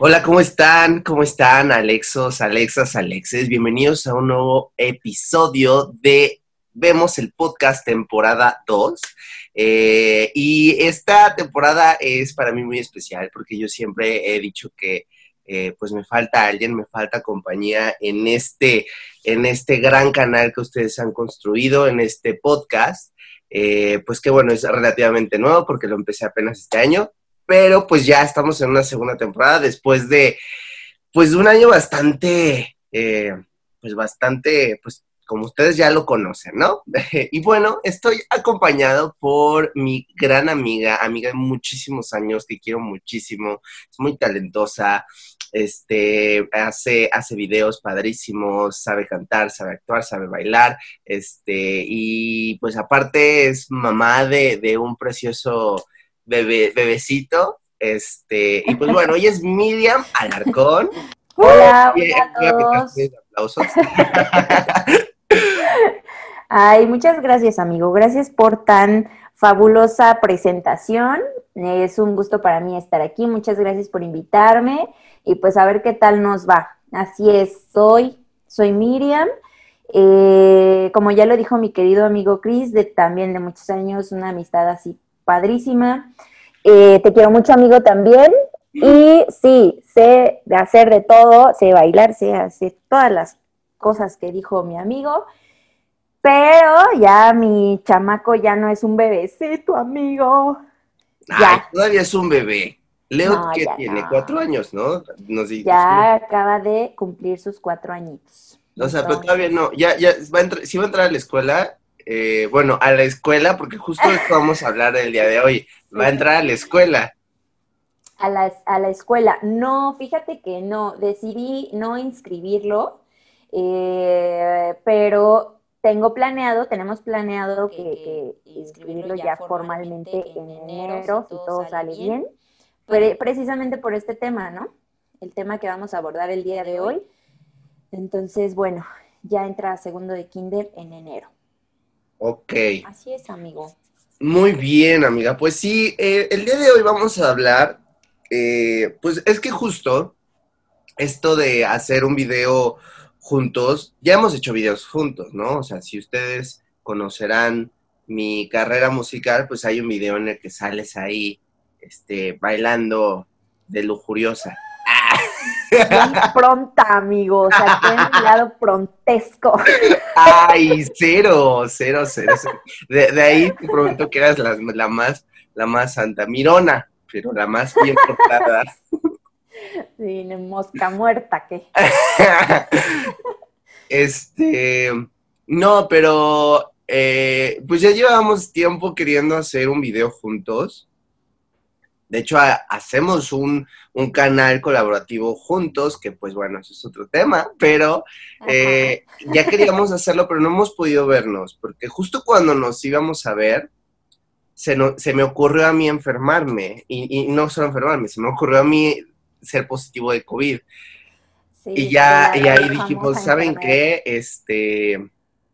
Hola, ¿cómo están? ¿Cómo están, Alexos, Alexas, Alexes? Bienvenidos a un nuevo episodio de Vemos el Podcast temporada 2. Eh, y esta temporada es para mí muy especial porque yo siempre he dicho que eh, pues me falta alguien, me falta compañía en este, en este gran canal que ustedes han construido, en este podcast. Eh, pues que bueno, es relativamente nuevo porque lo empecé apenas este año, pero pues ya estamos en una segunda temporada después de, pues un año bastante, eh, pues bastante, pues como ustedes ya lo conocen, ¿no? y bueno, estoy acompañado por mi gran amiga, amiga de muchísimos años, que quiero muchísimo, es muy talentosa, este, hace, hace videos padrísimos, sabe cantar, sabe actuar, sabe bailar, este, y pues aparte es mamá de, de un precioso bebé, bebecito. Este, y pues bueno, hoy es Miriam Alarcón. Hola, hola a todos. Ay, muchas gracias, amigo. Gracias por tan fabulosa presentación. Es un gusto para mí estar aquí. Muchas gracias por invitarme y pues a ver qué tal nos va. Así es, soy, soy Miriam. Eh, como ya lo dijo mi querido amigo Chris, de también de muchos años, una amistad así padrísima. Eh, te quiero mucho, amigo, también. Y sí, sé de hacer de todo, sé bailar, sé hacer todas las cosas que dijo mi amigo. Pero ya mi chamaco ya no es un bebecito, amigo. ya. todavía es un bebé. Leo que tiene cuatro años, ¿no? ya acaba de cumplir sus cuatro añitos. O sea, pero todavía no. Ya, ya va a entrar, si va a entrar a la escuela, eh, bueno, a la escuela, porque justo esto vamos a hablar el día de hoy. Va a entrar a la escuela. A la, a la escuela. No, fíjate que no, decidí no inscribirlo, eh, pero tengo planeado, tenemos planeado que, inscribirlo ya formalmente en enero, si todo sale bien, precisamente por este tema, ¿no? El tema que vamos a abordar el día de hoy. Entonces, bueno, ya entra a segundo de kinder en enero. Ok. Así es, amigo. Muy bien, amiga. Pues sí, eh, el día de hoy vamos a hablar, eh, pues es que justo esto de hacer un video juntos, ya hemos hecho videos juntos, ¿no? O sea, si ustedes conocerán mi carrera musical, pues hay un video en el que sales ahí, este, bailando de lujuriosa. Bien pronta, amigo. O sea, tiene un lado prontesco. Ay, cero, cero, cero. De, ahí te prometo que eras la, más, la más santa. Mirona, pero la más bien portada. Sí, mosca muerta, ¿qué? este. No, pero. Eh, pues ya llevábamos tiempo queriendo hacer un video juntos. De hecho, hacemos un, canal colaborativo juntos, que pues bueno, eso es otro tema, pero eh, ya queríamos hacerlo, pero no hemos podido vernos, porque justo cuando nos íbamos a ver, se, se me ocurrió a mí enfermarme, y, no solo enfermarme, se me ocurrió a mí ser positivo de COVID. y ya, y ahí dijimos, ¿saben qué? Este,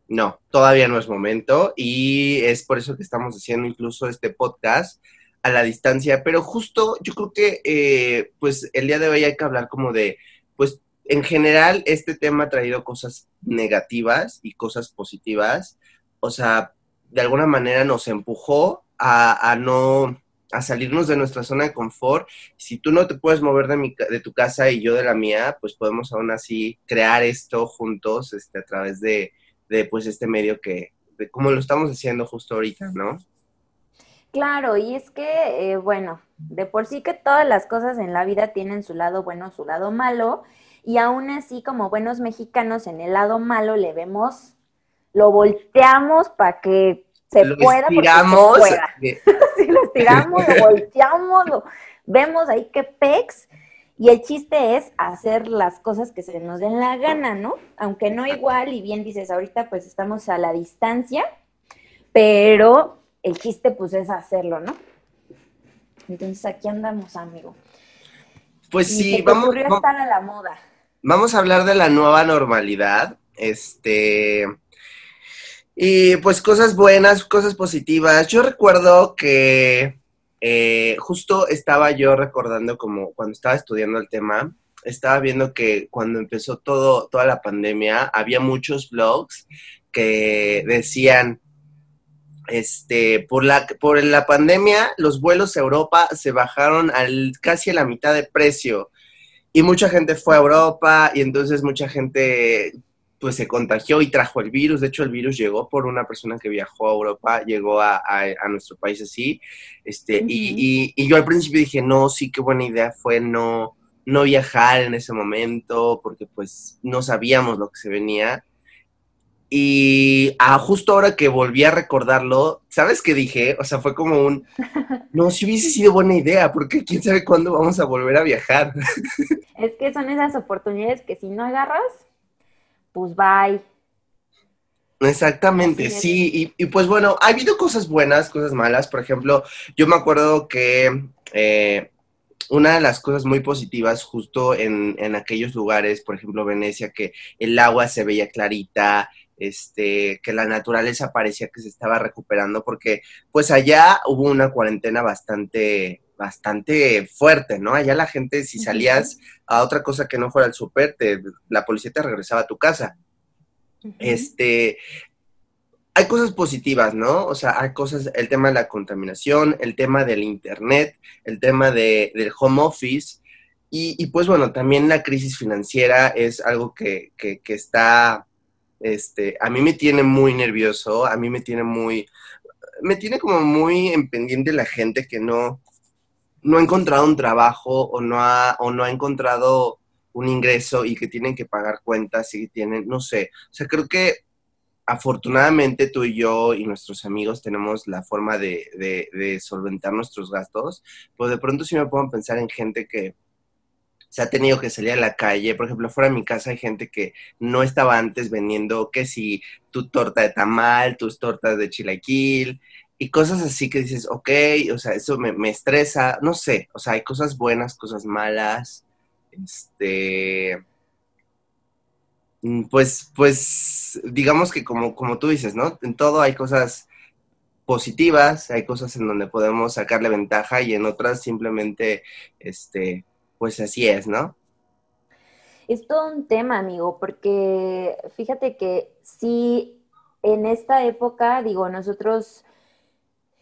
no, todavía no es momento, y es por eso que estamos haciendo incluso este podcast a la distancia, pero justo yo creo que eh, pues el día de hoy hay que hablar como de, pues en general este tema ha traído cosas negativas y cosas positivas, o sea, de alguna manera nos empujó a, no, a salirnos de nuestra zona de confort. Si tú no te puedes mover de, mi, de tu casa y yo de la mía, pues podemos aún así crear esto juntos este, a través de, de pues este medio que, de, como lo estamos haciendo justo ahorita, ¿no? Claro, y es que, eh, bueno, de por sí que todas las cosas en la vida tienen su lado bueno, su lado malo, y aún así como buenos mexicanos en el lado malo le vemos, lo volteamos para que se pueda. Estiramos. Si lo estiramos, lo volteamos, lo vemos ahí que pex. Y el chiste es hacer las cosas que se nos den la gana, ¿no? Aunque no igual, y bien dices, ahorita pues estamos a la distancia, pero el chiste pues es hacerlo, ¿no? Entonces aquí andamos, amigo. Pues sí, vamos, a estar a la moda. Vamos a hablar de la nueva normalidad. Este. Y pues cosas buenas, cosas positivas. Yo recuerdo que eh, justo estaba yo recordando como cuando estaba estudiando el tema, estaba viendo que cuando empezó todo, toda la pandemia, había muchos blogs que decían, este, por la, por la pandemia, los vuelos a Europa se bajaron al, casi a la mitad de precio. Y mucha gente fue a Europa y entonces mucha gente pues se contagió y trajo el virus. De hecho, el virus llegó por una persona que viajó a Europa, llegó a, nuestro país así. Este, y, y, yo al principio dije, no, sí, qué buena idea fue no, no viajar en ese momento, porque pues no sabíamos lo que se venía. Y ah, justo ahora que volví a recordarlo, ¿sabes qué dije? O sea, fue como un, no, si hubiese sido buena idea, porque quién sabe cuándo vamos a volver a viajar. Es que son esas oportunidades que si no agarras, pues bye. Exactamente, sí, y, pues bueno, ha habido cosas buenas, cosas malas, por ejemplo, yo me acuerdo que eh, una de las cosas muy positivas justo en, en, aquellos lugares, por ejemplo Venecia, que el agua se veía clarita, este, que la naturaleza parecía que se estaba recuperando, porque pues allá hubo una cuarentena bastante, bastante fuerte, ¿no? Allá la gente, si salías a otra cosa que no fuera el súper, la policía te regresaba a tu casa. Este, hay cosas positivas, ¿no? O sea, hay cosas, el tema de la contaminación, el tema del internet, el tema de, del home office, y, pues bueno, también la crisis financiera es algo que, que, que está este, a mí me tiene muy nervioso, a mí me tiene muy, me tiene como muy en pendiente la gente que no, no ha encontrado un trabajo o no ha, o no ha encontrado un ingreso y que tienen que pagar cuentas y tienen, no sé, o sea, creo que afortunadamente tú y yo y nuestros amigos tenemos la forma de, de, de solventar nuestros gastos, pues de pronto sí me puedo pensar en gente que, se ha tenido que salir a la calle. Por ejemplo, fuera de mi casa hay gente que no estaba antes vendiendo que si tu torta de tamal, tus tortas de chilaquil y cosas así que dices, ok, o sea, eso me, me estresa, no sé, o sea, hay cosas buenas, cosas malas, este, mm, pues, pues, digamos que como, como tú dices, ¿no? En todo hay cosas positivas, hay cosas en donde podemos sacarle ventaja y en otras simplemente, este, pues así es, ¿no? Es todo un tema, amigo, porque fíjate que sí, en esta época, digo, nosotros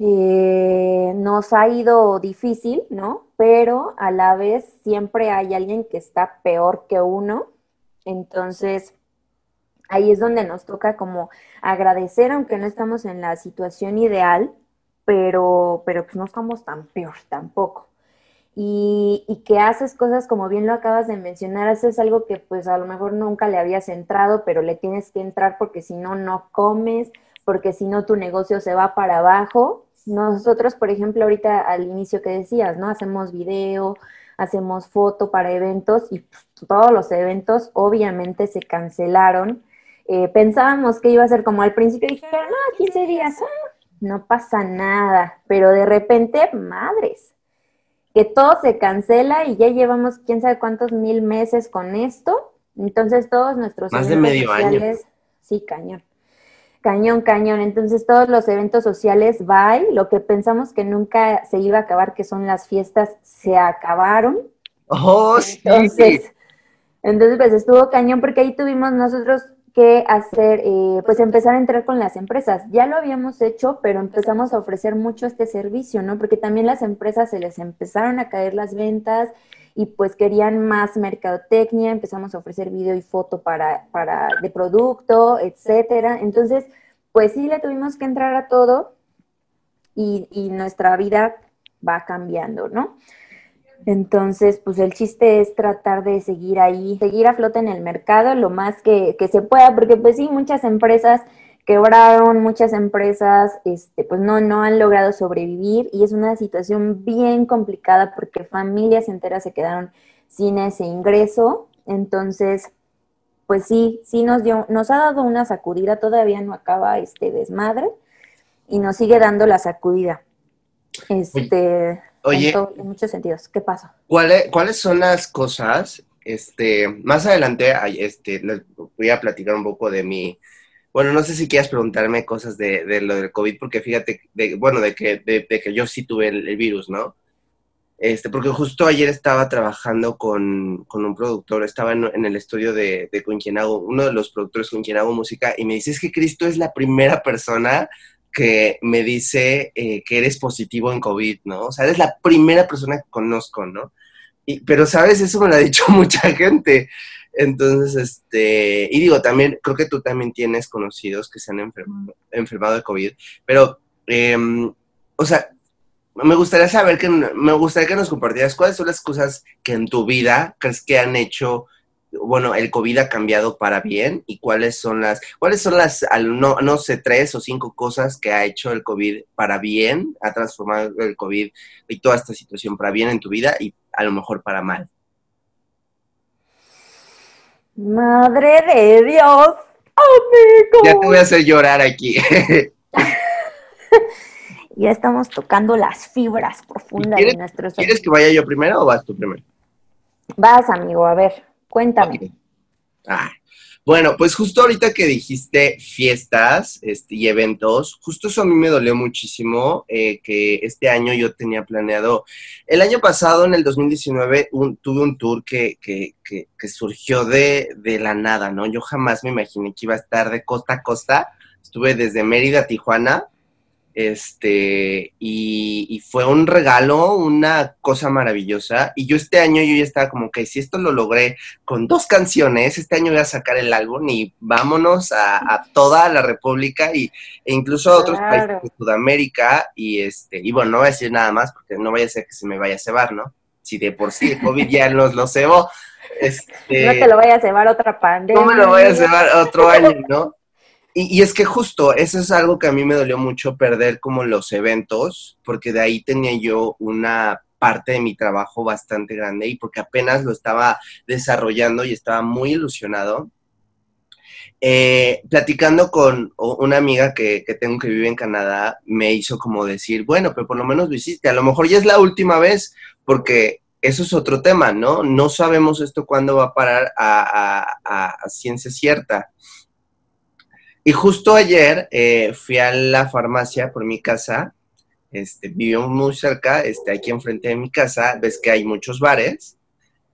eh, nos ha ido difícil, ¿no? Pero a la vez siempre hay alguien que está peor que uno. Entonces, ahí es donde nos toca como agradecer, aunque no estamos en la situación ideal, pero, pero pues no estamos tan peor tampoco y, que haces cosas como bien lo acabas de mencionar, haces algo que pues a lo mejor nunca le habías entrado, pero le tienes que entrar porque si no, no comes, porque si no, tu negocio se va para abajo. Nosotros, por ejemplo, ahorita al inicio que decías, ¿no? Hacemos video, hacemos foto para eventos y pues, todos los eventos obviamente se cancelaron. Eh, pensábamos que iba a ser como al principio, dijeron, no, 15 días, ah, no pasa nada, pero de repente, madres, que todo se cancela y ya llevamos quién sabe cuántos mil meses con esto. Entonces todos nuestros Más de medio sociales, año. sí, cañón. Cañón, cañón. Entonces todos los eventos sociales, bye. Lo que pensamos que nunca se iba a acabar, que son las fiestas, se acabaron. Oh, entonces, sí. Entonces, pues estuvo cañón porque ahí tuvimos nosotros que hacer, eh, pues empezar a entrar con las empresas. Ya lo habíamos hecho, pero empezamos a ofrecer mucho este servicio, ¿no? Porque también las empresas se les empezaron a caer las ventas y pues querían más mercadotecnia, empezamos a ofrecer video y foto para, para de producto, etcétera. Entonces, pues sí le tuvimos que entrar a todo y, y nuestra vida va cambiando, ¿no? Entonces, pues el chiste es tratar de seguir ahí, seguir a flote en el mercado lo más que, se pueda, porque pues sí, muchas empresas quebraron, muchas empresas este, pues no, no han logrado sobrevivir y es una situación bien complicada porque familias enteras se quedaron sin ese ingreso. Entonces, pues sí, sí nos dio, nos ha dado una sacudida, todavía no acaba este desmadre y nos sigue dando la sacudida. Este, Oye, en, muchos sentidos. ¿Qué pasa? ¿cuáles, ¿Cuáles son las cosas? Este, más adelante, este, les voy a platicar un poco de mi, Bueno, no sé si quieras preguntarme cosas de, de lo del COVID, porque fíjate, de, bueno, de que, de, que yo sí tuve el, virus, ¿no? Este, porque justo ayer estaba trabajando con, con un productor, estaba en, en el estudio de, de, con quien hago, uno de los productores con quien hago música, y me dice, es que Cristo es la primera persona que me dice eh, que eres positivo en COVID, ¿no? O sea, eres la primera persona que conozco, ¿no? Y, pero, ¿sabes? Eso me lo ha dicho mucha gente. Entonces, este, y digo, también, creo que tú también tienes conocidos que se han enfermado, de COVID, pero, em, o sea, me gustaría saber que, me gustaría que nos compartieras cuáles son las cosas que en tu vida crees que han hecho, bueno, el COVID ha cambiado para bien y cuáles son las, cuáles son las, no, no sé, tres o cinco cosas que ha hecho el COVID para bien, ha transformado el COVID y toda esta situación para bien en tu vida y a lo mejor para mal. Madre de Dios, amigo. Ya te voy a hacer llorar aquí. ya estamos tocando las fibras profundas de nuestros. ¿Quieres que vaya yo primero o vas tú primero? Vas, amigo, a ver, cuéntame. Ah, bueno, pues justo ahorita que dijiste fiestas este, y eventos, justo eso a mí me dolió muchísimo, eh, que este año yo tenía planeado, el año pasado, en el 2019, tuve un tour que, que, que, que surgió de, de, la nada, ¿no? Yo jamás me imaginé que iba a estar de costa a costa, estuve desde Mérida a Tijuana, este, y, fue un regalo, una cosa maravillosa. Y yo este año yo ya estaba como que si esto lo logré con dos canciones, este año voy a sacar el álbum y vámonos a, toda la República y, e incluso a otros países de Sudamérica. Y este, y bueno, no voy a decir nada más porque no vaya a ser que se me vaya a cebar, ¿no? Si de por sí el COVID ya nos lo cebó. Este, no te lo vaya a cebar otra pandemia. No me lo voy a cebar otro año, ¿no? Y, es que justo, eso es algo que a mí me dolió mucho perder como los eventos, porque de ahí tenía yo una parte de mi trabajo bastante grande y porque apenas lo estaba desarrollando y estaba muy ilusionado. Eh, platicando con una amiga que, que, tengo que vive en Canadá, me hizo como decir, bueno, pero por lo menos lo hiciste, a lo mejor ya es la última vez, porque eso es otro tema, ¿no? No sabemos esto cuándo va a parar a, a ciencia cierta. Y justo ayer eh, fui a la farmacia por mi casa, este, vivimos muy cerca, este, aquí enfrente de mi casa, ves que hay muchos bares,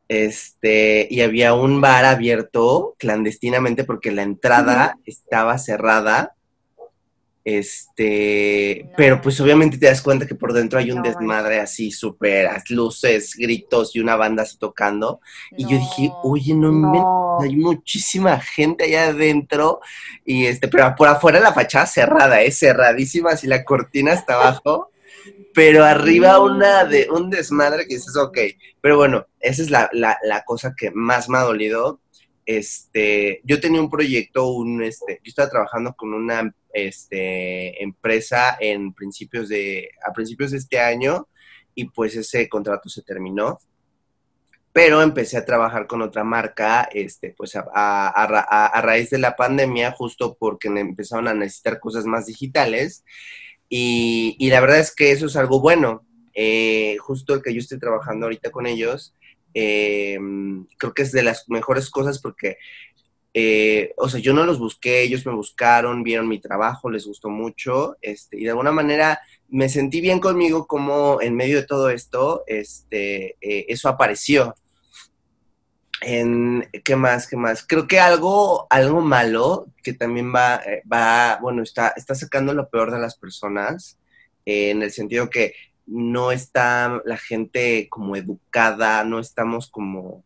este, y había un bar abierto clandestinamente porque la entrada estaba cerrada este, pero pues obviamente te das cuenta que por dentro hay un desmadre así súper, luces, gritos y una banda así tocando. Y yo dije, oye, no, hay muchísima gente allá adentro. Y este, pero por afuera la fachada cerrada, es cerradísima, así la cortina hasta abajo. Pero arriba una de un desmadre que dices, ok. Pero bueno, esa es la, la, la cosa que más me ha dolido este, yo tenía un proyecto, un, este, yo estaba trabajando con una este, empresa en principios de, a principios de este año y pues ese contrato se terminó. Pero empecé a trabajar con otra marca, este, pues a, a, raíz de la pandemia, justo porque empezaron a necesitar cosas más digitales. Y, y la verdad es que eso es algo bueno. Eh, justo el que yo estoy trabajando ahorita con ellos, eh, creo que es de las mejores cosas porque, eh, o sea, yo no los busqué, ellos me buscaron, vieron mi trabajo, les gustó mucho, este, y de alguna manera me sentí bien conmigo como en medio de todo esto, este, eh, eso apareció. En, ¿Qué más? ¿Qué más? Creo que algo, algo malo que también va, va bueno, está, está sacando lo peor de las personas, en el sentido que no está la gente como educada, no estamos como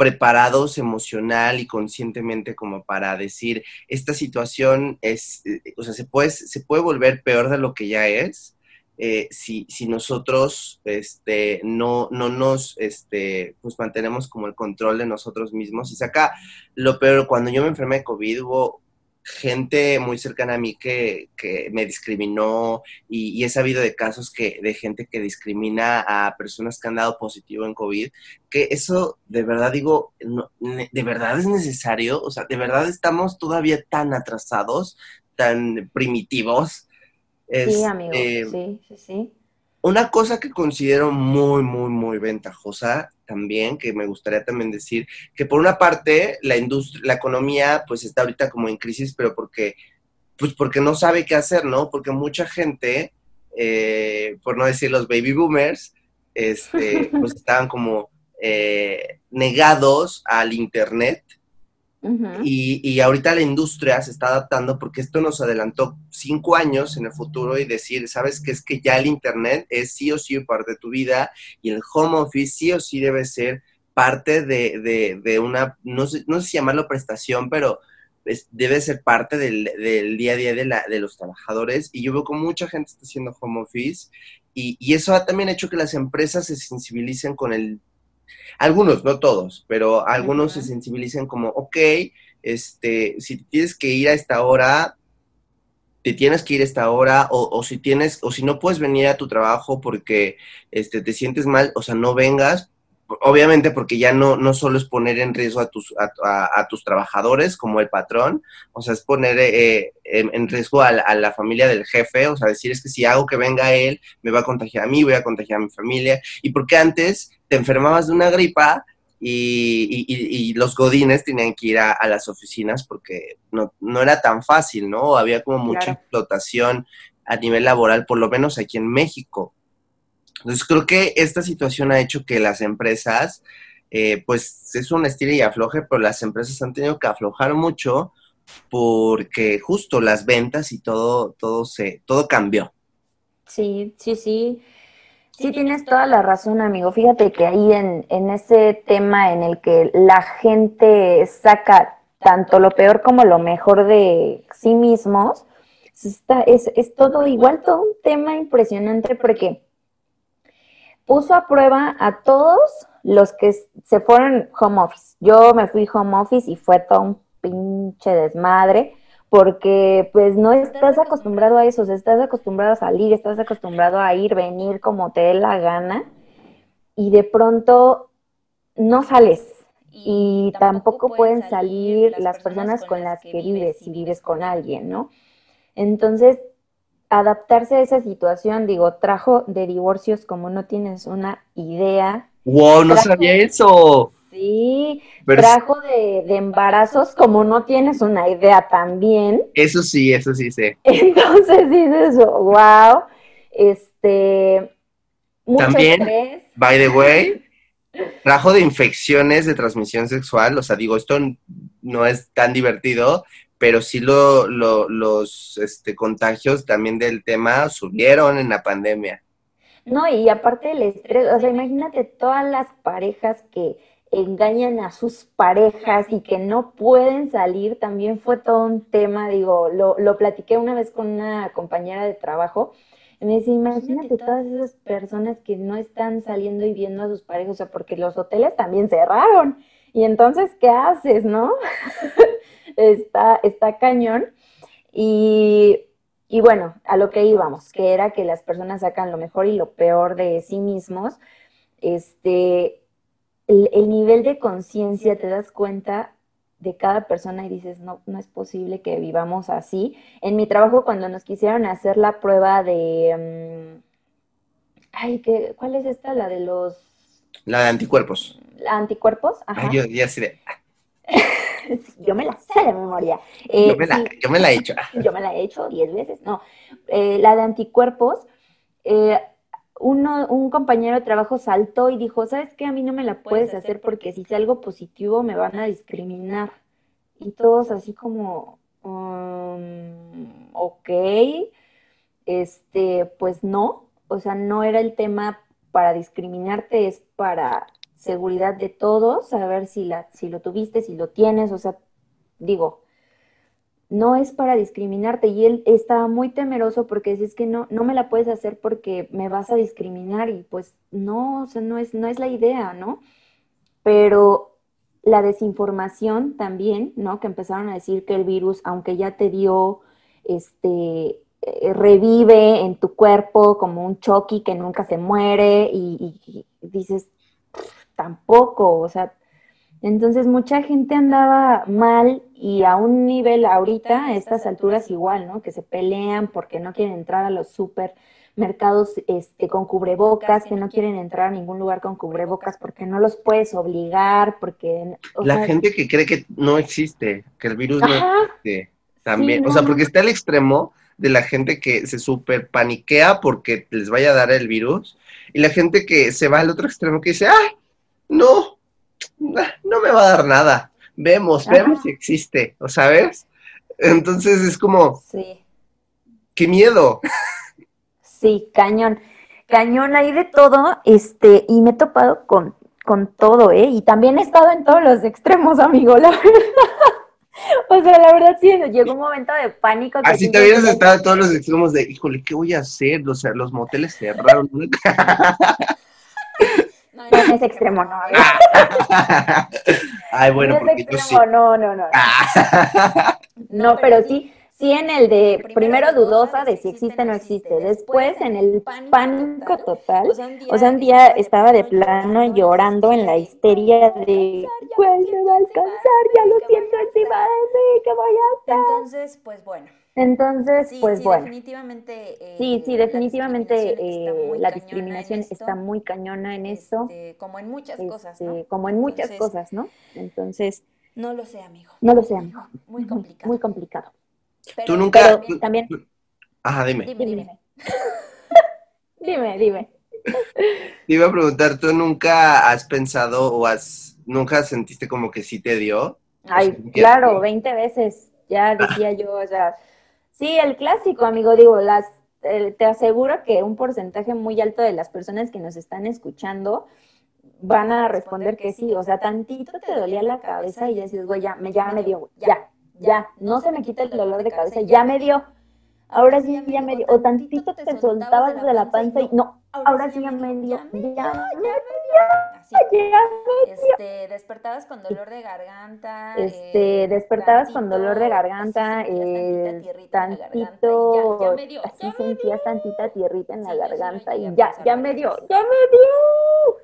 preparados emocional y conscientemente como para decir, esta situación es, eh, o sea, se puede, se puede volver peor de lo que ya es. Eh, si, si, nosotros este, no, no nos este, pues mantenemos como el control de nosotros mismos. Y saca lo peor, cuando yo me enfermé de COVID hubo gente muy cercana a mí que, me discriminó y, he sabido de casos que, de gente que discrimina a personas que han dado positivo en COVID, que eso de verdad digo, de verdad es necesario, o sea, de verdad estamos todavía tan atrasados, tan primitivos. sí, amigo, este, sí, sí, sí. Una cosa que considero muy, muy, muy ventajosa también, que me gustaría también decir, que por una parte la industria, la economía pues está ahorita como en crisis, pero porque, pues porque no sabe qué hacer, ¿no? Porque mucha gente, eh, por no decir los baby boomers, este, pues estaban como eh, negados al Internet y, ahorita la industria se está adaptando porque esto nos adelantó cinco años en el futuro y decir, ¿sabes qué? Es que ya el Internet es sí o sí parte de tu vida y el home office sí o sí debe ser parte de, una, no sé, no sé si llamarlo prestación, pero debe ser parte del, día a día de, la, de los trabajadores. Y yo veo que mucha gente está haciendo home office y, y eso ha también hecho que las empresas se sensibilicen con el algunos, no todos, pero algunos se sensibilicen como, ok, este, si tienes que ir a esta hora, te tienes que ir a esta hora, o, si tienes, o si no puedes venir a tu trabajo porque este, te sientes mal, o sea, no vengas, obviamente porque ya no, no solo es poner en riesgo a tus, a, tus trabajadores como el patrón, o sea, es poner eh, en, riesgo a la, familia del jefe, o sea, decir es que si hago que venga él, me va a contagiar a mí, voy a contagiar a mi familia, y porque antes te enfermabas de una gripa y, los godines tenían que ir a, las oficinas porque no, era tan fácil, ¿no? Había como mucha explotación a nivel laboral, por lo menos aquí en México. Entonces creo que esta situación ha hecho que las empresas, eh, pues es un estilo y afloje, pero las empresas han tenido que aflojar mucho porque justo las ventas y todo, todo se, todo cambió. Sí, sí, sí. Sí, tienes toda la razón, amigo. Fíjate que ahí en, en ese tema en el que la gente saca tanto lo peor como lo mejor de sí mismos, está, es, es todo igual, todo un tema impresionante porque puso a prueba a todos los que se fueron home office. Yo me fui home office y fue todo un pinche desmadre porque pues no estás acostumbrado a eso, estás acostumbrado a salir, estás acostumbrado a ir, venir como te dé la gana y de pronto no sales y tampoco pueden salir las personas con las que vives si vives con alguien, ¿no? Entonces adaptarse a esa situación, digo, trajo de divorcios como no tienes una idea. ¡Wow! No sabía eso. Sí, trajo de, embarazos como no tienes una idea también. Eso sí, eso sí sé. Entonces dices, wow, este... También, by the way, trajo de infecciones de transmisión sexual, o sea, digo, esto no es tan divertido, pero sí lo, los este, contagios también del tema subieron en la pandemia. No, y aparte del estrés, o sea, imagínate todas las parejas que engañan a sus parejas y que no pueden salir, también fue todo un tema, digo, lo, lo platiqué una vez con una compañera de trabajo, y me dice, imagínate todas esas personas que no están saliendo y viendo a sus parejas, o sea, porque los hoteles también cerraron, y entonces, ¿qué haces, no? está, está cañón. Y, bueno, a lo que íbamos, que era que las personas sacan lo mejor y lo peor de sí mismos. Este, el, nivel de conciencia, te das cuenta de cada persona y dices, no, no es posible que vivamos así. En mi trabajo, cuando nos quisieron hacer la prueba de... Mm, ay, ¿qué, ¿cuál es esta? La de los... La de anticuerpos. ¿La anticuerpos? Ajá. yo ya de... yo me la sé de memoria. Eh, yo, me la, he hecho. Yo me la he hecho diez veces, no. Eh, la de anticuerpos, eh, uno, un compañero de trabajo saltó y dijo, ¿sabes qué? A mí no me la puedes hacer porque si algo positivo me van a discriminar. Y todos así como, um, ok, este, pues no, o sea, no era el tema para discriminarte, es para seguridad de todos, saber si, la, si lo tuviste, si lo tienes, o sea, digo, no es para discriminarte y él estaba muy temeroso porque es que no, no me la puedes hacer porque me vas a discriminar y pues no, o sea, no es, no es la idea, ¿no? Pero la desinformación también, ¿no? Que empezaron a decir que el virus, aunque ya te dio, este, eh, revive en tu cuerpo como un choque que nunca se muere y dices, tampoco, o sea, Entonces mucha gente andaba mal y a un nivel ahorita, a estas alturas igual, ¿no? Que se pelean porque no quieren entrar a los supermercados este, con cubrebocas, que no quieren entrar a ningún lugar con cubrebocas porque no los puedes obligar, porque... La gente que cree que no existe, que el virus no existe, también, o sea, porque está el extremo de la gente que se super paniquea porque les vaya a dar el virus y la gente que se va al otro extremo que dice, ah, no, no me va a dar nada. Vemos, vemos si existe, ¿o sabes? Entonces es como, sí. qué miedo. Sí, cañón. Cañón hay de todo, este, y me he topado con, con todo, ¿eh? Y también he estado en todos los extremos, amigo, la verdad. O sea, la verdad sí, llegó un momento de pánico. Así te habías estado en todos los extremos de, híjole, ¿qué voy a hacer? O sea, los moteles cerraron. No, en ese extremo no. Ay, bueno, en ese extremo, no, no, no. no, pero sí, sí en el de primero dudosa de si existe o no existe, después en el pánico total, o sea, un día estaba de plano llorando en la histeria de ¿cuál me va a alcanzar? Ya lo siento encima de mí, ¿qué voy a hacer? Entonces, pues bueno. Entonces, pues sí, bueno. Definitivamente, eh, sí, sí, definitivamente la discriminación, está, muy cañona en esto. Este, como en muchas cosas, ¿no? Como en muchas cosas, ¿no? Entonces. No lo sé, amigo. No lo sé, amigo. Muy complicado. Muy complicado. tú nunca. también. Ajá, dime. Dime, dime. dime, dime. Te iba a preguntar, ¿tú nunca has pensado o has. nunca sentiste como que sí te dio? Ay, claro, 20 veces. Ya decía yo, o sea Sí, el clásico, amigo, digo, las, te aseguro que un porcentaje muy alto de las personas que nos están escuchando van a responder que sí, o sea, tantito te dolía la cabeza y dices, güey, ya, me, ya me dio, ya, ya, no se me quita el dolor de cabeza, ya me dio, ahora sí ya me dio, o tantito te soltabas de la panza y no, ahora sí ya me dio, ya me dio, este, despertabas con dolor de garganta. Este, eh, despertabas con dolor de garganta, eh, tantito, así sentías tantita tierrita en la garganta y ya, ya me dio, ya me dio.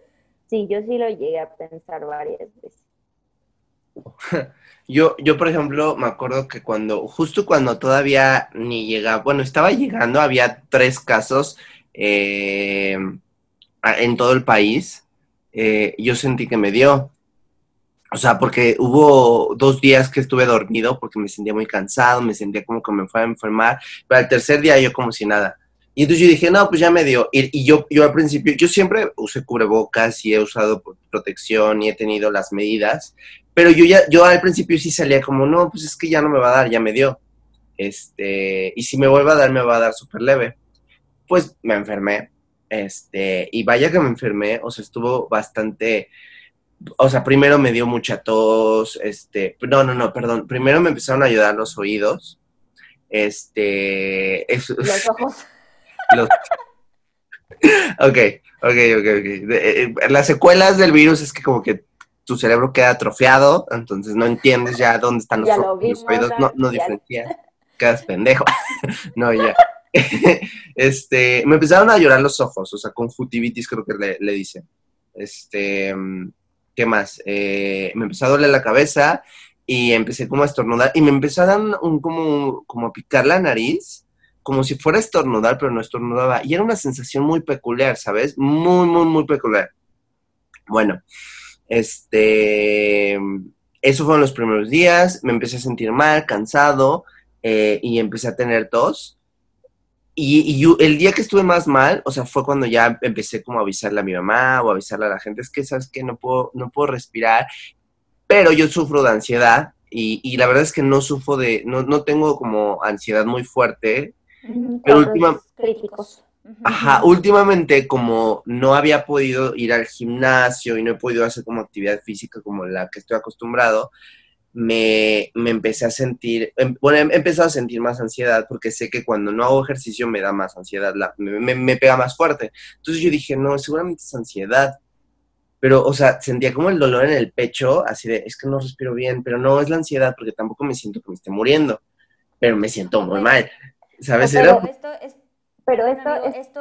Sí, yo sí lo llegué a pensar varias veces. Yo, yo, por ejemplo, me acuerdo que cuando, justo cuando todavía ni llegaba, bueno, estaba llegando, había tres casos eh, en todo el país eh, yo sentí que me dio. O sea, porque hubo dos días que estuve dormido porque me sentía muy cansado, me sentía como que me fuera a enfermar, pero al tercer día yo como si nada. Y entonces yo dije, no, pues ya me dio. Y, yo, yo al principio, yo siempre usé cubrebocas y he usado protección y he tenido las medidas, pero yo ya, yo al principio sí salía como, no, pues es que ya no me va a dar, ya me dio. Este, y si me vuelve a dar, me va a dar súper leve. Pues me enfermé, este, y vaya que me enfermé, o sea, estuvo bastante, o sea, primero me dio mucha tos, este, no, no, no, perdón, primero me empezaron a ayudar los oídos, este, los ojos. Ok, ok, ok, ok. Eh, eh, las secuelas del virus es que como que tu cerebro queda atrofiado, entonces no entiendes ya dónde están los, oídos, no, no diferencias, quedas pendejo. no, ya. este, me empezaron a llorar los ojos, o sea, conjuntivitis creo que le, le dicen. Este, ¿qué más? Eh, me empezó a doler la cabeza y empecé como a estornudar y me empezaron un, como, como a picar la nariz, como si fuera a estornudar, pero no estornudaba. Y era una sensación muy peculiar, ¿sabes? Muy, muy, muy peculiar. Bueno, este, eso fueron los primeros días, me empecé a sentir mal, cansado eh, y empecé a tener tos y, el día que estuve más mal, o sea, fue cuando ya empecé como a avisarle a mi mamá o avisarle a la gente, es que, ¿sabes que No puedo, no puedo respirar, pero yo sufro de ansiedad y, la verdad es que no sufro de, no, no tengo como ansiedad muy fuerte, pero últimamente... Ajá, últimamente como no había podido ir al gimnasio y no he podido hacer como actividad física como la que estoy acostumbrado, me, empecé a sentir, em, bueno, he empezado a sentir más ansiedad porque sé que cuando no hago ejercicio me da más ansiedad, me, pega más fuerte. Entonces yo dije, no, seguramente es ansiedad. Pero, o sea, sentía como el dolor en el pecho, así de, es que no respiro bien, pero no es la ansiedad porque tampoco me siento que me esté muriendo, pero me siento muy mal. ¿Sabes? Pero esto es pero esto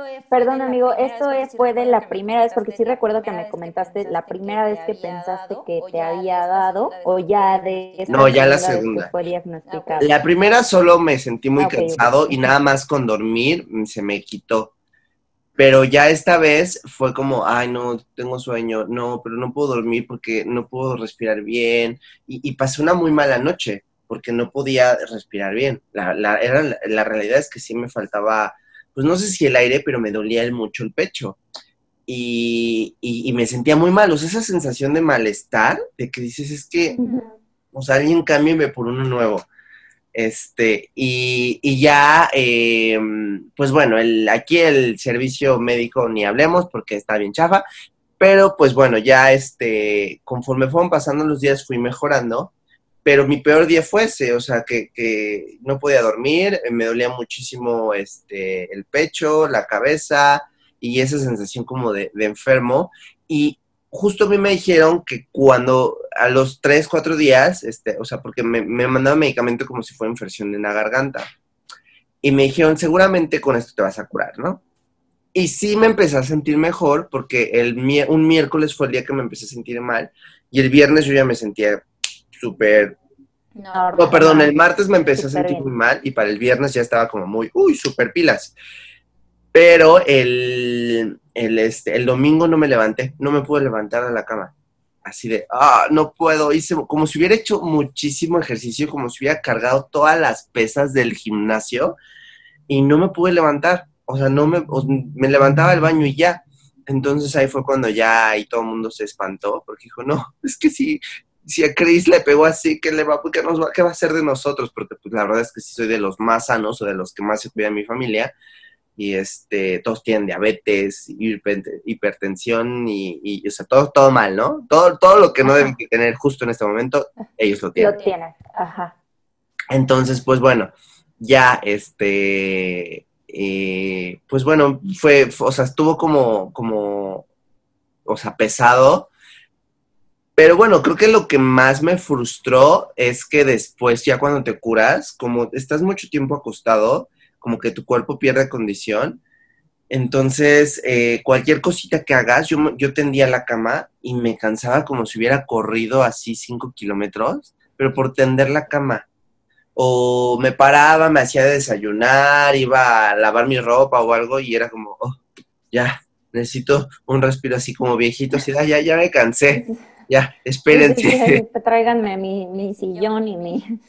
es, perdón amigo, esto es, fue de la primera vez, porque sí recuerdo que me comentaste la primera vez que pensaste que te había dado, o ya de... No, ya la segunda. La primera solo me sentí muy cansado y nada más con dormir se me quitó. Pero ya esta vez fue como, ay, no, tengo sueño, no, pero no puedo dormir porque no puedo respirar bien. Y, pasé una muy mala noche porque no podía respirar bien. La, la, era, la realidad es que sí me faltaba, pues no sé si el aire, pero me dolía mucho el pecho. Y, y, me sentía muy mal. O sea, esa sensación de malestar, de que dices, es que, o sea, alguien cámbiame por uno nuevo. Este, y, y ya, eh, pues bueno, el, aquí el servicio médico ni hablemos porque está bien chafa, pero pues bueno, ya este, conforme fueron pasando los días fui mejorando, pero mi peor día fue ese, o sea, que, no podía dormir, me dolía muchísimo este, el pecho, la cabeza y esa sensación como de, de enfermo. Y justo a mí me dijeron que cuando a los tres, cuatro días, este, o sea, porque me, me mandaban medicamento como si fuera infección en la garganta. Y me dijeron, seguramente con esto te vas a curar, ¿no? Y sí me empecé a sentir mejor porque el, un miércoles fue el día que me empecé a sentir mal y el viernes yo ya me sentía súper... No, perdón, el martes me empecé a sentir muy mal y para el viernes ya estaba como muy, uy, súper pilas. Pero el, el, este, el domingo no me levanté, no me pude levantar a la cama. Así de, ah, no puedo. Hice como si hubiera hecho muchísimo ejercicio, como si hubiera cargado todas las pesas del gimnasio y no me pude levantar. O sea, no me, me levantaba al baño y ya. Entonces ahí fue cuando ya ahí todo el mundo se espantó, porque dijo, no, es que si, si a Chris le pegó así, ¿qué le va, qué nos va, qué va a hacer de nosotros? Porque pues, la verdad es que sí soy de los más sanos o de los que más se cuida mi familia y este, todos tienen diabetes, hipertensión y, o sea, todo, todo mal, ¿no? Todo, todo lo que no deben tener justo en este momento, ellos lo tienen. Lo tienen, ajá. Entonces, pues bueno, ya este, eh, pues bueno, fue, o sea, estuvo como, como, o sea, pesado. Pero bueno, creo que lo que más me frustró es que después, ya cuando te curas, como estás mucho tiempo acostado, como que tu cuerpo pierde condición. Entonces, eh, cualquier cosita que hagas, yo, yo tendía la cama y me cansaba como si hubiera corrido así cinco kilómetros, pero por tender la cama. O me paraba, me hacía desayunar, iba a lavar mi ropa o algo y era como, oh, ya, necesito un respiro así como viejito, así, ya, ya me cansé, ya, espérense. tráiganme mi, mi sillón y mi,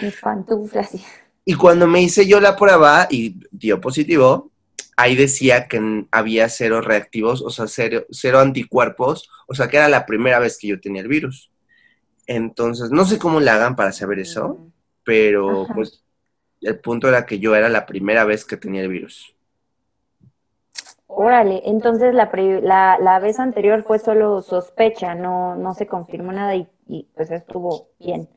mis pantuflas. Y... Y cuando me hice yo la prueba y dio positivo, ahí decía que había cero reactivos, o sea, cero, cero anticuerpos, o sea, que era la primera vez que yo tenía el virus. Entonces, no sé cómo le hagan para saber eso, pero pues el punto era que yo era la primera vez que tenía el virus. Órale, entonces la, la, la vez anterior fue solo sospecha, no, no se confirmó nada y, y pues estuvo bien.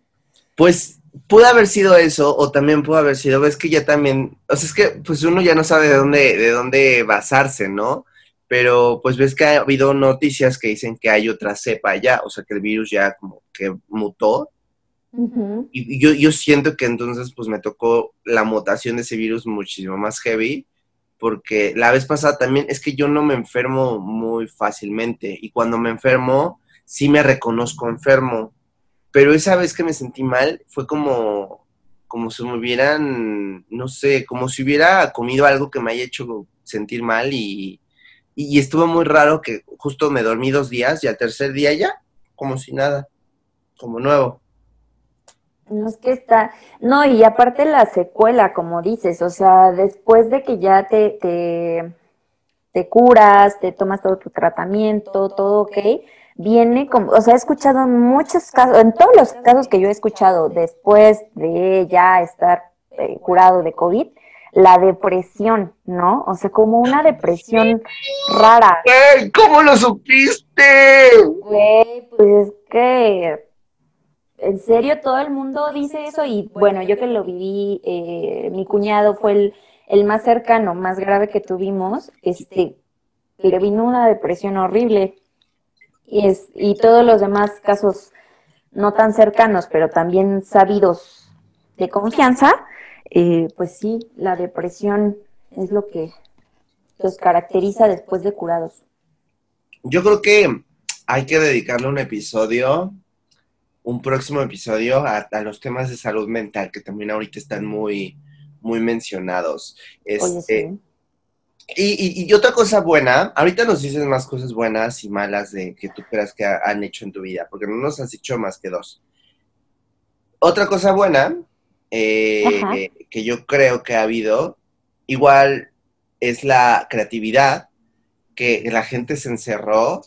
Pues pudo haber sido eso, o también pudo haber sido, ves que ya también, o sea, es que pues uno ya no sabe de dónde, de dónde basarse, ¿no? Pero pues ves que ha habido noticias que dicen que hay otra cepa ya, o sea, que el virus ya como que mutó. Y yo, yo siento que entonces pues me tocó la mutación de ese virus muchísimo más heavy, porque la vez pasada también es que yo no me enfermo muy fácilmente y cuando me enfermo sí me reconozco enfermo pero esa vez que me sentí mal fue como, como si me hubieran, no sé, como si hubiera comido algo que me haya hecho sentir mal y, y, estuvo muy raro que justo me dormí dos días y al tercer día ya, como si nada, como nuevo. No es que está, no, y aparte la secuela, como dices, o sea, después de que ya te, te, te curas, te tomas todo tu tratamiento, todo ok, viene como, o sea, he escuchado muchos casos, en todos los casos que yo he escuchado después de ya estar eh, curado de COVID, la depresión, ¿no? O sea, como una depresión rara. ¿Cómo lo supiste? Güey, pues es que, en serio, todo el mundo dice eso y bueno, yo que lo viví, eh, mi cuñado fue el, el más cercano, más grave que tuvimos, este, le vino una depresión horrible y, es, y todos los demás casos no tan cercanos, pero también sabidos de confianza, eh, pues sí, la depresión es lo que los caracteriza después de curados. Yo creo que hay que dedicarle un episodio, un próximo episodio a, a los temas de salud mental que también ahorita están muy, muy mencionados. Oye, Este, sí. y, y- y otra cosa buena, ahorita nos dices más cosas buenas y malas de que tú creas que ha- han hecho en tu vida, porque no nos has dicho más que dos. Otra cosa buena eh, que yo creo que ha habido, igual es la creatividad, que la gente se encerró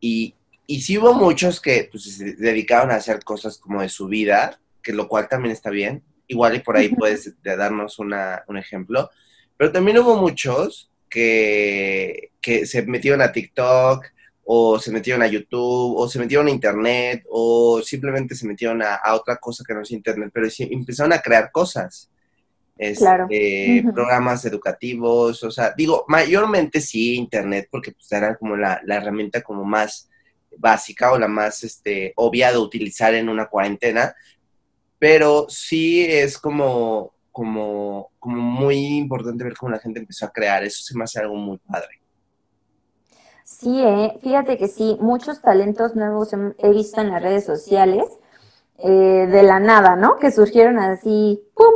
y, y sí hubo muchos que pues, se dedicaron a hacer cosas como de su vida, que lo cual también está bien. Igual y por ahí puedes de- darnos una, un ejemplo. Pero también hubo muchos que, que se metieron a TikTok o se metieron a YouTube o se metieron a Internet o simplemente se metieron a, a otra cosa que no es Internet, pero sí empezaron a crear cosas. Este, Claro. Ujú. Programas educativos, o sea, digo, mayormente sí Internet, porque pues era como la, la herramienta como más básica o la más este, obvia de utilizar en una cuarentena, pero sí es como, como, como muy importante ver cómo la gente empezó a crear, eso se me hace algo muy padre. Sí, eh, fíjate que sí, muchos talentos nuevos he- visto en las redes sociales eh, de la nada, ¿no? Que surgieron así, ¡pum!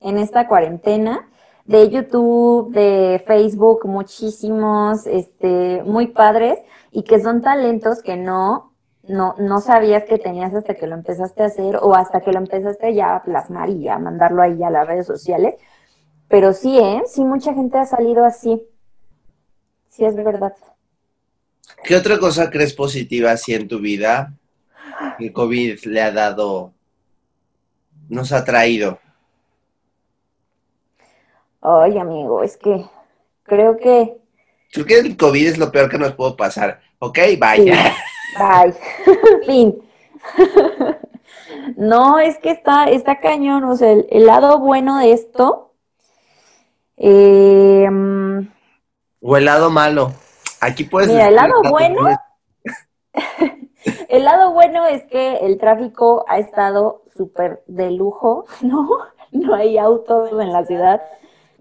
En esta cuarentena, de YouTube, de Facebook, muchísimos, este, muy padres, y que son talentos que no, no, no sabías que tenías hasta que lo empezaste a hacer, o hasta que lo empezaste ya a plasmar y a mandarlo ahí a las redes sociales. Pero sí, ¿eh? Sí, mucha gente ha salido así. Sí, es verdad. ¿Qué otra cosa crees positiva así en tu vida que el COVID le ha dado, nos ha traído? Ay, amigo, es que creo que Creo que el COVID es lo peor que nos puede pasar. Ok, vaya. Bye. fin. no, es que está, está cañón. O sea, el, el lado bueno de esto. eh, O el lado malo. Aquí puedes. Mira, el lado bueno- el lado bueno es que el tráfico ha estado súper de lujo, ¿no? No hay autos en la ciudad.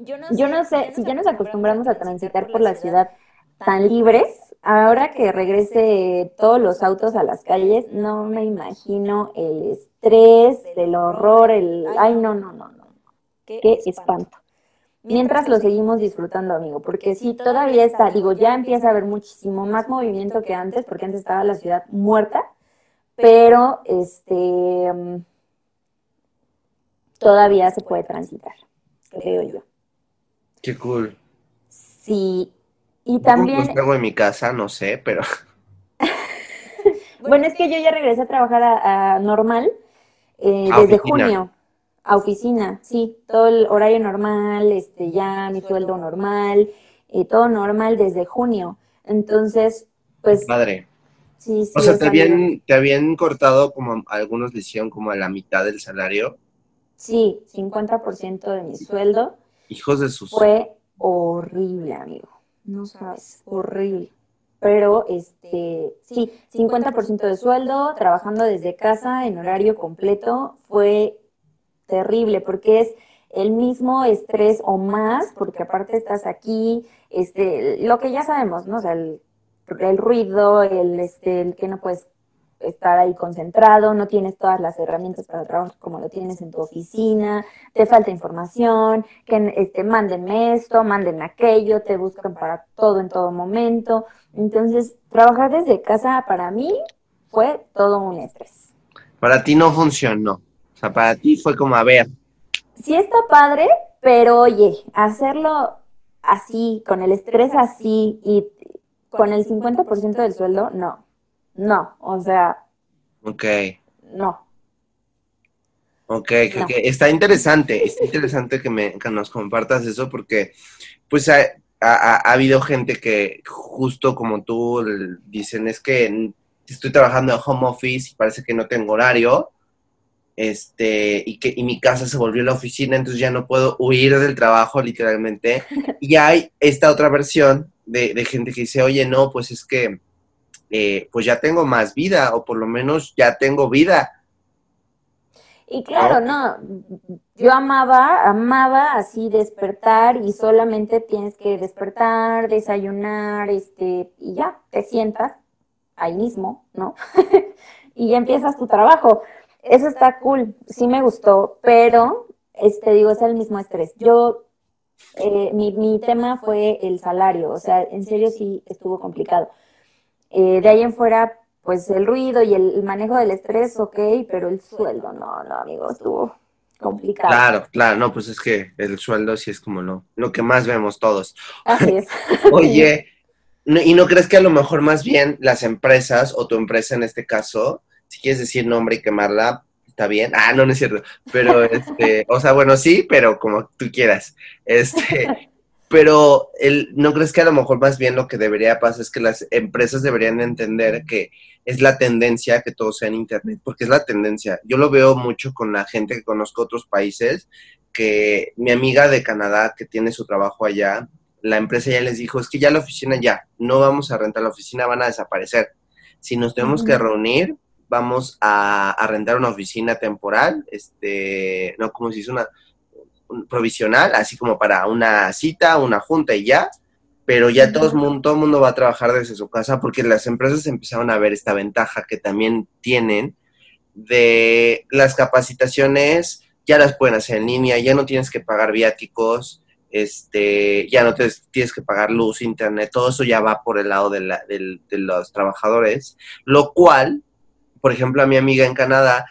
Yo no Yo no sé, si ya nos acostumbramos a transitar por la ciudad tan libres, ahora que regrese todos los autos a las calles, no me imagino el estrés, el horror, el... Ay, no, no, no, no, qué espanto. Mientras lo seguimos disfrutando, amigo, porque sí, todavía está, digo, ya empieza a haber muchísimo más movimiento que antes, porque antes estaba la ciudad muerta, pero este todavía se puede transitar, creo yo. Qué cool. Sí, y ¿Cómo también, los hago en mi casa? No sé, pero. bueno, es que yo ya regresé a trabajar a, a normal eh, A desde oficina. junio, a oficina, sí, todo el horario normal, este, ya mi sueldo normal, eh, todo normal desde junio. Entonces, pues Padre. sí, sí. O sea, te habían, te habían cortado como algunos le hicieron como a la mitad del salario. Sí, 50% de mi sueldo. Hijos de sus. Fue horrible, amigo. No sabes, horrible. Pero, este, sí, 50% de sueldo, trabajando desde casa en horario completo, fue terrible porque es el mismo estrés o más, porque aparte estás aquí, este, lo que ya sabemos, ¿no? O sea, el, el ruido, el, este, el que no puedes estar ahí concentrado, no tienes todas las herramientas para trabajar como lo tienes en tu oficina, te falta información, que este, mándenme esto, mándenme aquello, te buscan para todo en todo momento. Entonces, trabajar desde casa para mí fue todo un estrés. Para ti no funcionó. O sea, para ti fue como, a ver, Sí está padre, pero oye, hacerlo así, con el estrés así y con el 50% del sueldo, no. No, o sea, ok, no. ok, No. que está interesante, está interesante que, me, que nos compartas eso porque pues ha, ha- ha habido gente que justo como tú dicen es que estoy trabajando en home office y parece que no tengo horario, este, y que y mi casa se volvió la oficina, entonces ya no puedo huir del trabajo literalmente. Y hay esta otra versión de, de gente que dice, oye, no, pues es que eh, pues ya tengo más vida, o por lo menos ya tengo vida. Y claro, no, yo amaba, amaba así despertar y solamente tienes que despertar, desayunar, este, y ya, te sientas ahí mismo, ¿no? y ya empiezas tu trabajo. Eso está cool, sí me gustó, pero, este, digo, es el mismo estrés. Yo, eh, mi, mi tema fue el salario, o sea, en serio sí estuvo complicado. Eh, de ahí en fuera, pues el ruido y el, manejo del estrés, ok, pero el sueldo, no, no, amigo, estuvo complicado. Claro, claro, no, pues es que el sueldo sí es como lo, lo que más vemos todos. Así es. Oye, ¿y no crees que a lo mejor más bien las empresas o tu empresa en este caso, si quieres decir nombre y quemarla, está bien? Ah, no, no es cierto. Pero, este, o sea, bueno, sí, pero como tú quieras. Este, pero el, ¿no crees que a lo mejor más bien lo que debería pasar es que las empresas deberían entender que es la tendencia que todo sea en Internet? Porque es la tendencia. Yo lo veo mucho con la gente que conozco otros países, que mi amiga de Canadá que tiene su trabajo allá, la empresa ya les dijo, es que ya la oficina ya, no vamos a rentar la oficina, van a desaparecer. Si nos tenemos que reunir, vamos a, a rentar una oficina temporal, este, no, como si es una provisional, así como para una cita, una junta y ya, pero ya todo el mundo, todo mundo va a trabajar desde su casa porque las empresas empezaron a ver esta ventaja que también tienen de las capacitaciones, ya las pueden hacer en línea, ya no tienes que pagar viáticos, este, ya no te, tienes que pagar luz, internet, todo eso ya va por el lado de, la, de los trabajadores, lo cual, por ejemplo, a mi amiga en Canadá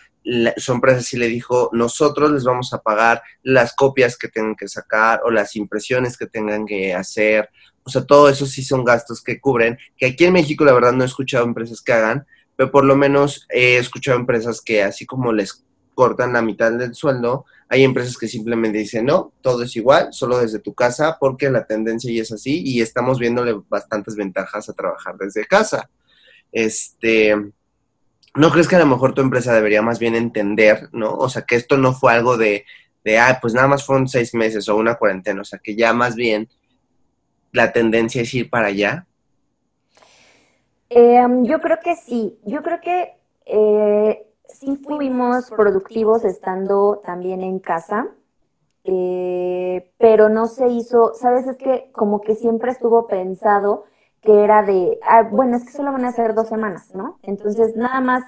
su empresa sí le dijo, nosotros les vamos a pagar las copias que tengan que sacar o las impresiones que tengan que hacer. O sea, todo eso sí son gastos que cubren, que aquí en México la verdad no he escuchado empresas que hagan, pero por lo menos he escuchado empresas que así como les cortan la mitad del sueldo, hay empresas que simplemente dicen, no, todo es igual, solo desde tu casa, porque la tendencia ya es así y estamos viéndole bastantes ventajas a trabajar desde casa. Este, ¿no crees que a lo mejor tu empresa debería más bien entender, ¿no? O sea, que esto no fue algo de, de ah, pues nada más fueron seis meses o una cuarentena, o sea, que ya más bien la tendencia es ir para allá. Em, yo creo que sí, yo creo que eh, sí fuimos productivos estando también en casa, eh, pero no se hizo, sabes, es que como que siempre estuvo pensado que era de, ah, bueno, es que solo van a ser dos semanas, ¿no? Entonces, nada más,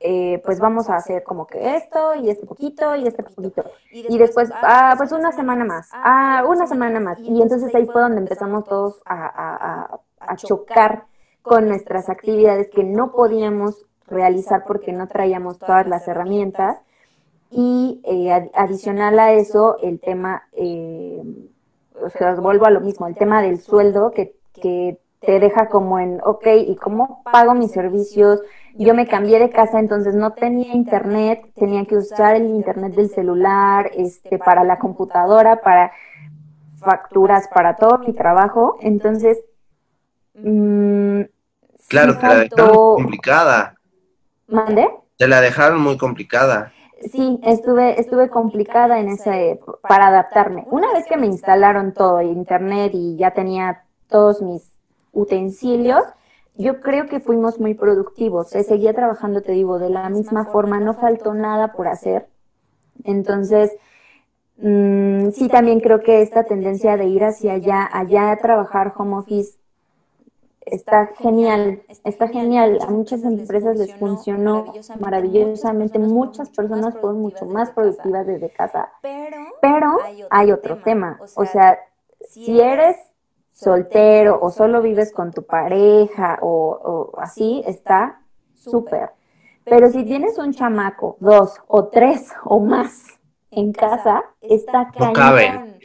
eh, pues vamos a hacer como que esto y este poquito y este poquito. Y después, ah, pues una semana más, ah, una semana más. Y entonces ahí fue donde empezamos todos a, chocar con nuestras actividades que no podíamos realizar porque no traíamos todas las herramientas. Y eh, adicional a eso, el tema, eh, o sea, vuelvo a lo mismo, el tema del sueldo que, que te deja como en, ok, ¿y cómo pago mis servicios? Yo me cambié de casa, entonces no tenía internet, tenía que usar el internet del celular, este, para la computadora, para facturas, para todo mi trabajo. Entonces, mmm, claro, te la dejaron complicada. ¿Mande? Te la dejaron muy complicada. Sí, estuve, estuve complicada en ese, para adaptarme. Una vez que me instalaron todo, internet y ya tenía todos mis utensilios, yo creo que fuimos muy productivos. Se seguía trabajando, te digo, de la misma forma, no faltó nada por hacer. Entonces, mm, sí, también creo que esta tendencia de ir hacia allá, allá a trabajar home office, está genial, está genial. A muchas empresas les funcionó maravillosamente. Muchas personas fueron mucho más productivas desde casa. Pero hay otro tema. O sea, si eres soltero o solo vives con tu pareja o, así, está súper. Pero si tienes un chamaco, dos o tres o más en casa, está cabrón.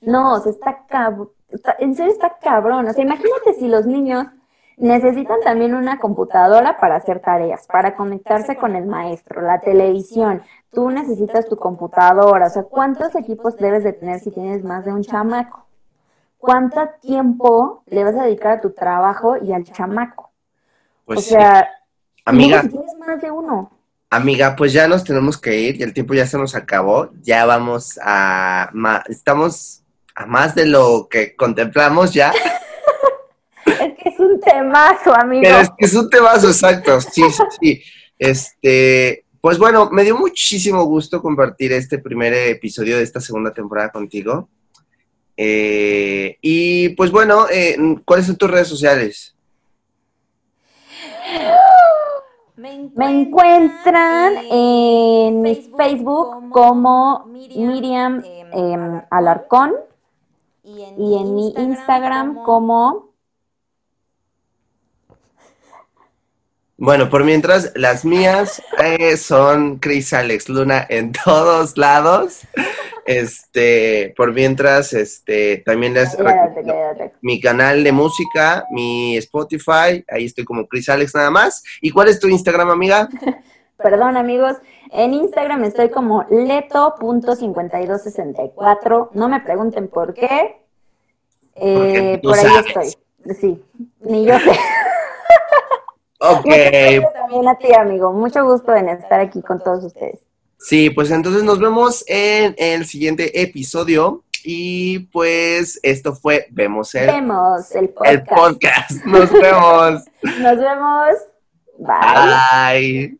No, se está cabrón. En serio está cabrón. O sea, imagínate si los niños necesitan también una computadora para hacer tareas, para conectarse con el maestro, la televisión. Tú necesitas tu computadora. O sea, ¿cuántos equipos debes de tener si tienes más de un chamaco? ¿Cuánto tiempo le vas a dedicar a tu trabajo y al chamaco? Pues o sea, amiga, si tienes más de uno. Amiga, pues ya nos tenemos que ir y el tiempo ya se nos acabó. Ya vamos a estamos a más de lo que contemplamos ya. es que es un temazo, amigo. Pero es que es un temazo, exacto. Sí, sí, sí. Este, pues bueno, me dio muchísimo gusto compartir este primer episodio de esta segunda temporada contigo. Eh, y pues bueno, eh, ¿cuáles son tus redes sociales? Me encuentran en mi Facebook como Miriam em, Alarcón y en mi Instagram como... Bueno, por mientras, las mías eh, son Chris Alex Luna en todos lados. Este, por mientras, este, también les mi canal de música, mi Spotify, ahí estoy como Chris Alex nada más. ¿Y cuál es tu Instagram, amiga? Perdón, amigos, en Instagram estoy como leto.5264. No me pregunten por qué. Eh, por ahí estoy. Sí, ni yo sé. Ok. también a ti, amigo. Mucho gusto en estar aquí con todos ustedes. Sí, pues entonces nos vemos en el siguiente episodio. Y pues esto fue Vemos el, vemos el podcast. El podcast. Nos vemos. Nos vemos. Bye. Bye.